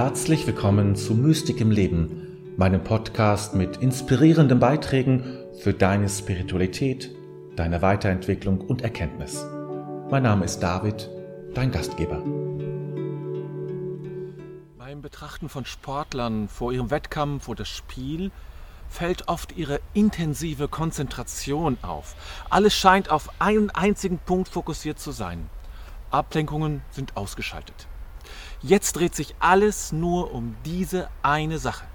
Herzlich willkommen zu Mystik im Leben, meinem Podcast mit inspirierenden Beiträgen für deine Spiritualität, deine Weiterentwicklung und Erkenntnis. Mein Name ist David, dein Gastgeber. Beim Betrachten von Sportlern vor ihrem Wettkampf oder Spiel fällt oft ihre intensive Konzentration auf. Alles scheint auf einen einzigen Punkt fokussiert zu sein. Ablenkungen sind ausgeschaltet. Jetzt dreht sich alles nur um diese eine Sache.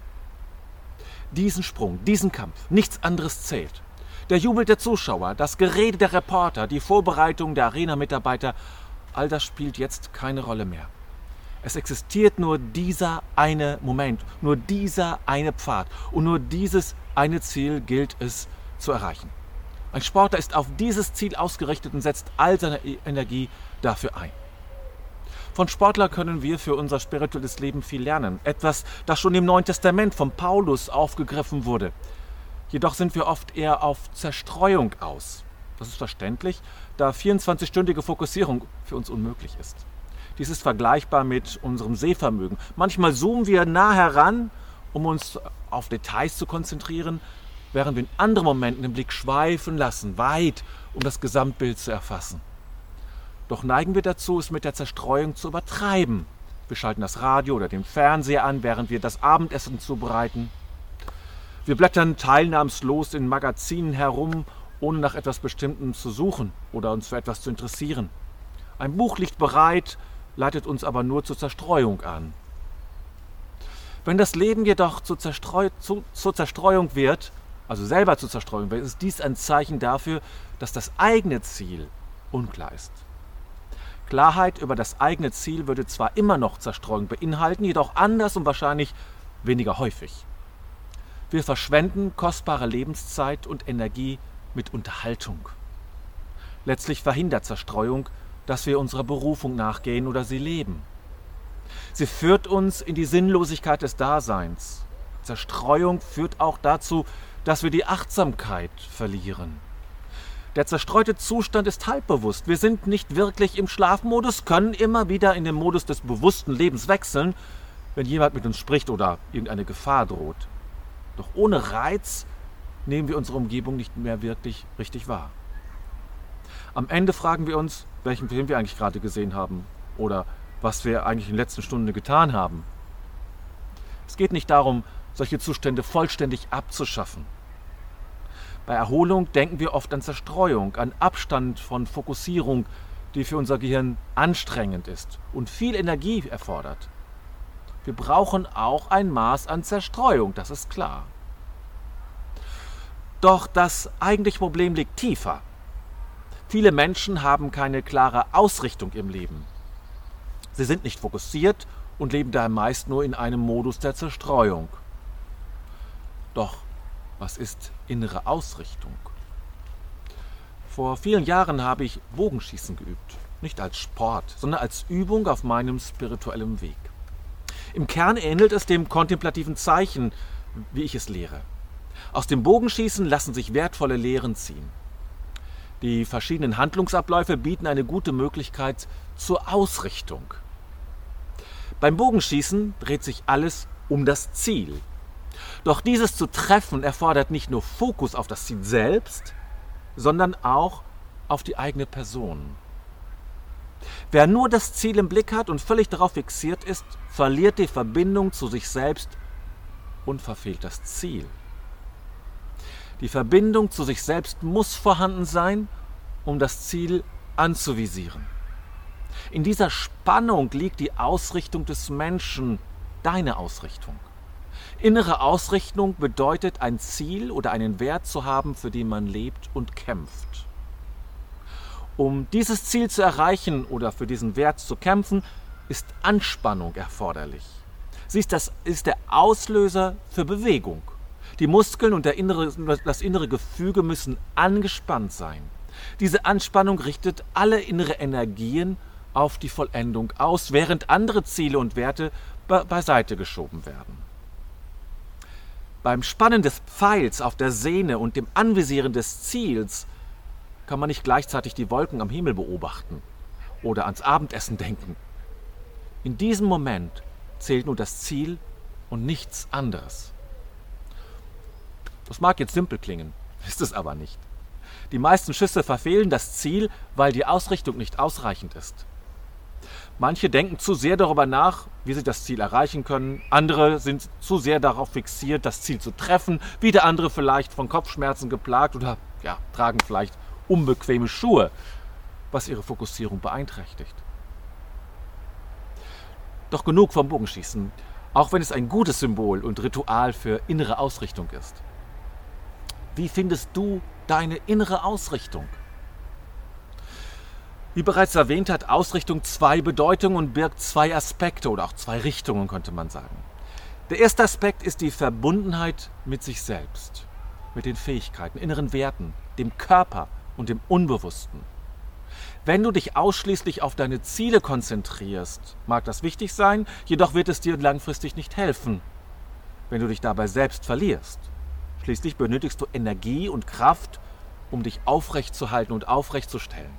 Diesen Sprung, diesen Kampf, nichts anderes zählt. Der Jubel der Zuschauer, das Gerede der Reporter, die Vorbereitung der Arena-Mitarbeiter, all das spielt jetzt keine Rolle mehr. Es existiert nur dieser eine Moment, nur dieser eine Pfad und nur dieses eine Ziel gilt es zu erreichen. Ein Sportler ist auf dieses Ziel ausgerichtet und setzt all seine Energie dafür ein. Von Sportler können wir für unser spirituelles Leben viel lernen. Etwas, das schon im Neuen Testament von Paulus aufgegriffen wurde. Jedoch sind wir oft eher auf Zerstreuung aus. Das ist verständlich, da 24-stündige Fokussierung für uns unmöglich ist. Dies ist vergleichbar mit unserem Sehvermögen. Manchmal zoomen wir nah heran, um uns auf Details zu konzentrieren, während wir in anderen Momenten den Blick schweifen lassen, weit, um das Gesamtbild zu erfassen. Doch neigen wir dazu, es mit der Zerstreuung zu übertreiben. Wir schalten das Radio oder den Fernseher an, während wir das Abendessen zubereiten. Wir blättern teilnahmslos in Magazinen herum, ohne nach etwas Bestimmtem zu suchen oder uns für etwas zu interessieren. Ein Buch liegt bereit, leitet uns aber nur zur Zerstreuung an. Wenn das Leben jedoch zur, Zerstreu zu, zur Zerstreuung wird, also selber zur Zerstreuung wird, ist dies ein Zeichen dafür, dass das eigene Ziel unklar ist. Klarheit über das eigene Ziel würde zwar immer noch Zerstreuung beinhalten, jedoch anders und wahrscheinlich weniger häufig. Wir verschwenden kostbare Lebenszeit und Energie mit Unterhaltung. Letztlich verhindert Zerstreuung, dass wir unserer Berufung nachgehen oder sie leben. Sie führt uns in die Sinnlosigkeit des Daseins. Zerstreuung führt auch dazu, dass wir die Achtsamkeit verlieren. Der zerstreute Zustand ist halbbewusst. Wir sind nicht wirklich im Schlafmodus, können immer wieder in den Modus des bewussten Lebens wechseln, wenn jemand mit uns spricht oder irgendeine Gefahr droht. Doch ohne Reiz nehmen wir unsere Umgebung nicht mehr wirklich richtig wahr. Am Ende fragen wir uns, welchen Film wir eigentlich gerade gesehen haben oder was wir eigentlich in der letzten Stunde getan haben. Es geht nicht darum, solche Zustände vollständig abzuschaffen. Bei Erholung denken wir oft an Zerstreuung, an Abstand von Fokussierung, die für unser Gehirn anstrengend ist und viel Energie erfordert. Wir brauchen auch ein Maß an Zerstreuung, das ist klar. Doch das eigentliche Problem liegt tiefer. Viele Menschen haben keine klare Ausrichtung im Leben. Sie sind nicht fokussiert und leben daher meist nur in einem Modus der Zerstreuung. Doch was ist innere Ausrichtung? Vor vielen Jahren habe ich Bogenschießen geübt. Nicht als Sport, sondern als Übung auf meinem spirituellen Weg. Im Kern ähnelt es dem kontemplativen Zeichen, wie ich es lehre. Aus dem Bogenschießen lassen sich wertvolle Lehren ziehen. Die verschiedenen Handlungsabläufe bieten eine gute Möglichkeit zur Ausrichtung. Beim Bogenschießen dreht sich alles um das Ziel, doch dieses zu treffen erfordert nicht nur Fokus auf das Ziel selbst, sondern auch auf die eigene Person. Wer nur das Ziel im Blick hat und völlig darauf fixiert ist, verliert die Verbindung zu sich selbst und verfehlt das Ziel. Die Verbindung zu sich selbst muss vorhanden sein, um das Ziel anzuvisieren. In dieser Spannung liegt die Ausrichtung des Menschen, deine Ausrichtung. Innere Ausrichtung bedeutet, ein Ziel oder einen Wert zu haben, für den man lebt und kämpft. Um dieses Ziel zu erreichen oder für diesen Wert zu kämpfen, ist Anspannung erforderlich. Sie ist, das, ist der Auslöser für Bewegung. Die Muskeln und innere, das innere Gefüge müssen angespannt sein. Diese Anspannung richtet alle innere Energien auf die Vollendung aus, während andere Ziele und Werte beiseite geschoben werden. Beim Spannen des Pfeils auf der Sehne und dem Anvisieren des Ziels kann man nicht gleichzeitig die Wolken am Himmel beobachten oder ans Abendessen denken. In diesem Moment zählt nur das Ziel und nichts anderes. Das mag jetzt simpel klingen, ist es aber nicht. Die meisten Schüsse verfehlen das Ziel, weil die Ausrichtung nicht ausreichend ist. Manche denken zu sehr darüber nach, wie sie das Ziel erreichen können. Andere sind zu sehr darauf fixiert, das Ziel zu treffen. Wieder andere vielleicht von Kopfschmerzen geplagt oder ja, tragen vielleicht unbequeme Schuhe, was ihre Fokussierung beeinträchtigt. Doch genug vom Bogenschießen, auch wenn es ein gutes Symbol und Ritual für innere Ausrichtung ist. Wie findest du deine innere Ausrichtung? Wie bereits erwähnt, hat Ausrichtung zwei Bedeutungen und birgt zwei Aspekte oder auch zwei Richtungen, könnte man sagen. Der erste Aspekt ist die Verbundenheit mit sich selbst, mit den Fähigkeiten, inneren Werten, dem Körper und dem Unbewussten. Wenn du dich ausschließlich auf deine Ziele konzentrierst, mag das wichtig sein, jedoch wird es dir langfristig nicht helfen, wenn du dich dabei selbst verlierst. Schließlich benötigst du Energie und Kraft, um dich aufrechtzuhalten und aufrechtzustellen,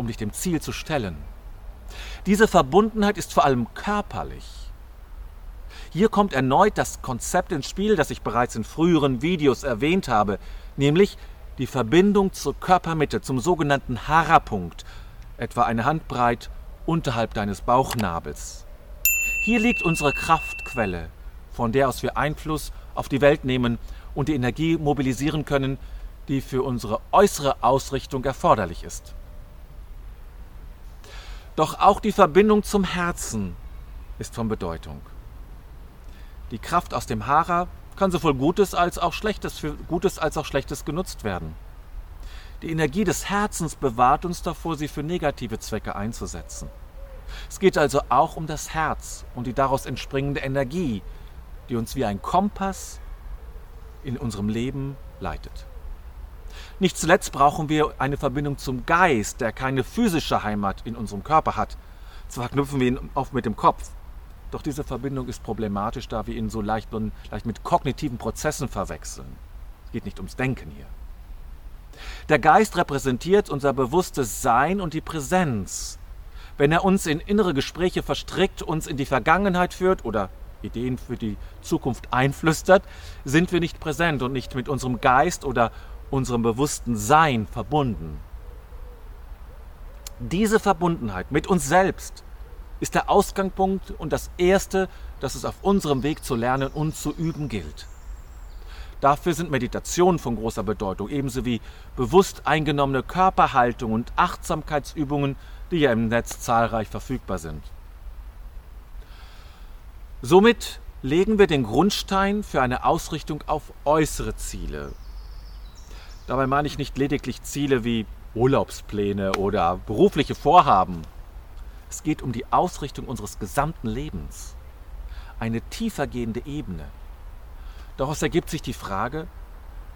um dich dem Ziel zu stellen. Diese Verbundenheit ist vor allem körperlich. Hier kommt erneut das Konzept ins Spiel, das ich bereits in früheren Videos erwähnt habe, nämlich die Verbindung zur Körpermitte, zum sogenannten Hara-Punkt, etwa eine Handbreit unterhalb deines Bauchnabels. Hier liegt unsere Kraftquelle, von der aus wir Einfluss auf die Welt nehmen und die Energie mobilisieren können, die für unsere äußere Ausrichtung erforderlich ist. Doch auch die Verbindung zum Herzen ist von Bedeutung. Die Kraft aus dem Hara kann sowohl Gutes als auch Schlechtes für Gutes als auch Schlechtes genutzt werden. Die Energie des Herzens bewahrt uns davor, sie für negative Zwecke einzusetzen. Es geht also auch um das Herz und die daraus entspringende Energie, die uns wie ein Kompass in unserem Leben leitet. Nicht zuletzt brauchen wir eine Verbindung zum Geist, der keine physische Heimat in unserem Körper hat. Zwar knüpfen wir ihn oft mit dem Kopf, doch diese Verbindung ist problematisch, da wir ihn so leicht, leicht mit kognitiven Prozessen verwechseln. Es geht nicht ums Denken hier. Der Geist repräsentiert unser bewusstes Sein und die Präsenz. Wenn er uns in innere Gespräche verstrickt, uns in die Vergangenheit führt oder Ideen für die Zukunft einflüstert, sind wir nicht präsent und nicht mit unserem Geist oder unserem bewussten Sein verbunden. Diese Verbundenheit mit uns selbst ist der Ausgangspunkt und das Erste, das es auf unserem Weg zu lernen und zu üben gilt. Dafür sind Meditationen von großer Bedeutung, ebenso wie bewusst eingenommene Körperhaltung und Achtsamkeitsübungen, die ja im Netz zahlreich verfügbar sind. Somit legen wir den Grundstein für eine Ausrichtung auf äußere Ziele. Dabei meine ich nicht lediglich Ziele wie Urlaubspläne oder berufliche Vorhaben. Es geht um die Ausrichtung unseres gesamten Lebens. Eine tiefergehende Ebene. Daraus ergibt sich die Frage,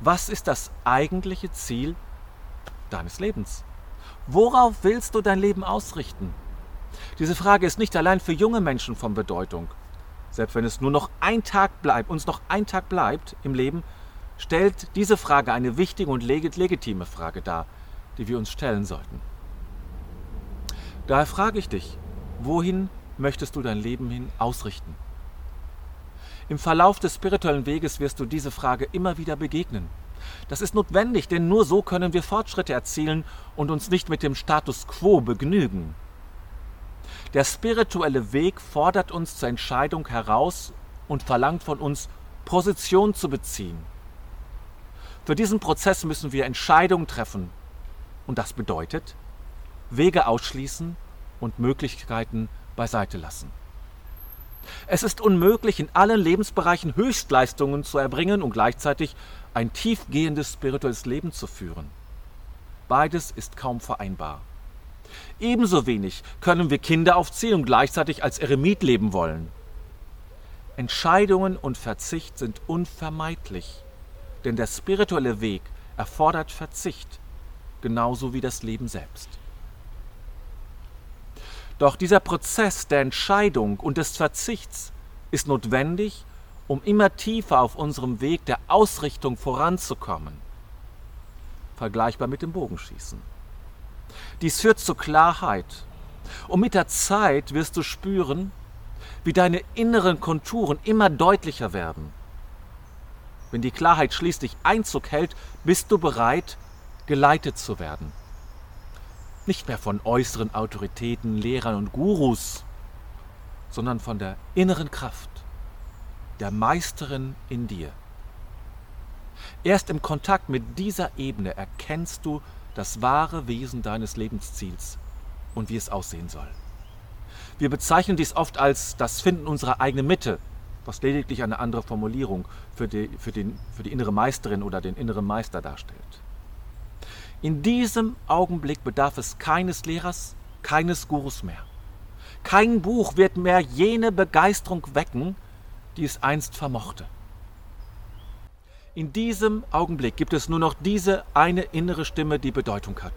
was ist das eigentliche Ziel deines Lebens? Worauf willst du dein Leben ausrichten? Diese Frage ist nicht allein für junge Menschen von Bedeutung. Selbst wenn es nur noch ein Tag bleibt, uns noch ein Tag bleibt im Leben, stellt diese Frage eine wichtige und legitime Frage dar, die wir uns stellen sollten. Daher frage ich dich, wohin möchtest du dein Leben hin ausrichten? Im Verlauf des spirituellen Weges wirst du diese Frage immer wieder begegnen. Das ist notwendig, denn nur so können wir Fortschritte erzielen und uns nicht mit dem Status quo begnügen. Der spirituelle Weg fordert uns zur Entscheidung heraus und verlangt von uns, Position zu beziehen. Für diesen Prozess müssen wir Entscheidungen treffen. Und das bedeutet, Wege ausschließen und Möglichkeiten beiseite lassen. Es ist unmöglich, in allen Lebensbereichen Höchstleistungen zu erbringen und gleichzeitig ein tiefgehendes spirituelles Leben zu führen. Beides ist kaum vereinbar. Ebenso wenig können wir Kinder aufziehen und gleichzeitig als Eremit leben wollen. Entscheidungen und Verzicht sind unvermeidlich, denn der spirituelle Weg erfordert Verzicht, genauso wie das Leben selbst. Doch dieser Prozess der Entscheidung und des Verzichts ist notwendig, um immer tiefer auf unserem Weg der Ausrichtung voranzukommen. Vergleichbar mit dem Bogenschießen. Dies führt zur Klarheit. Und mit der Zeit wirst du spüren, wie deine inneren Konturen immer deutlicher werden. Wenn die Klarheit schließlich Einzug hält, bist du bereit, geleitet zu werden. Nicht mehr von äußeren Autoritäten, Lehrern und Gurus, sondern von der inneren Kraft, der Meisterin in dir. Erst im Kontakt mit dieser Ebene erkennst du das wahre Wesen deines Lebensziels und wie es aussehen soll. Wir bezeichnen dies oft als das Finden unserer eigenen Mitte, was lediglich eine andere Formulierung für die, für, den, für die innere Meisterin oder den inneren Meister darstellt. In diesem Augenblick bedarf es keines Lehrers, keines Gurus mehr. Kein Buch wird mehr jene Begeisterung wecken, die es einst vermochte. In diesem Augenblick gibt es nur noch diese eine innere Stimme, die Bedeutung hat.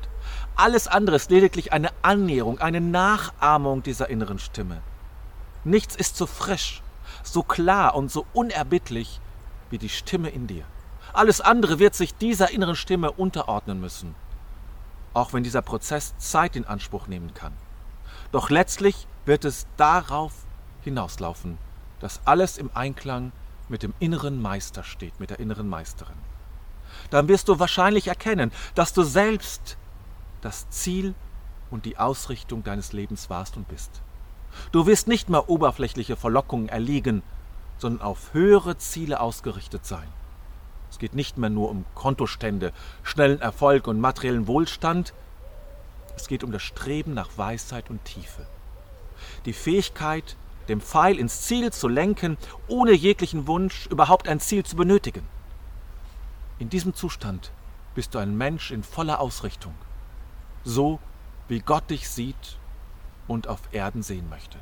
Alles andere ist lediglich eine Annäherung, eine Nachahmung dieser inneren Stimme. Nichts ist so frisch, so klar und so unerbittlich wie die Stimme in dir. Alles andere wird sich dieser inneren Stimme unterordnen müssen, auch wenn dieser Prozess Zeit in Anspruch nehmen kann. Doch letztlich wird es darauf hinauslaufen, dass alles im Einklang mit dem inneren Meister steht, mit der inneren Meisterin. Dann wirst du wahrscheinlich erkennen, dass du selbst das Ziel und die Ausrichtung deines Lebens warst und bist. Du wirst nicht mehr oberflächliche Verlockungen erliegen, sondern auf höhere Ziele ausgerichtet sein. Es geht nicht mehr nur um Kontostände, schnellen Erfolg und materiellen Wohlstand, es geht um das Streben nach Weisheit und Tiefe. Die Fähigkeit, dem Pfeil ins Ziel zu lenken, ohne jeglichen Wunsch, überhaupt ein Ziel zu benötigen. In diesem Zustand bist du ein Mensch in voller Ausrichtung, so wie Gott dich sieht und auf Erden sehen möchte.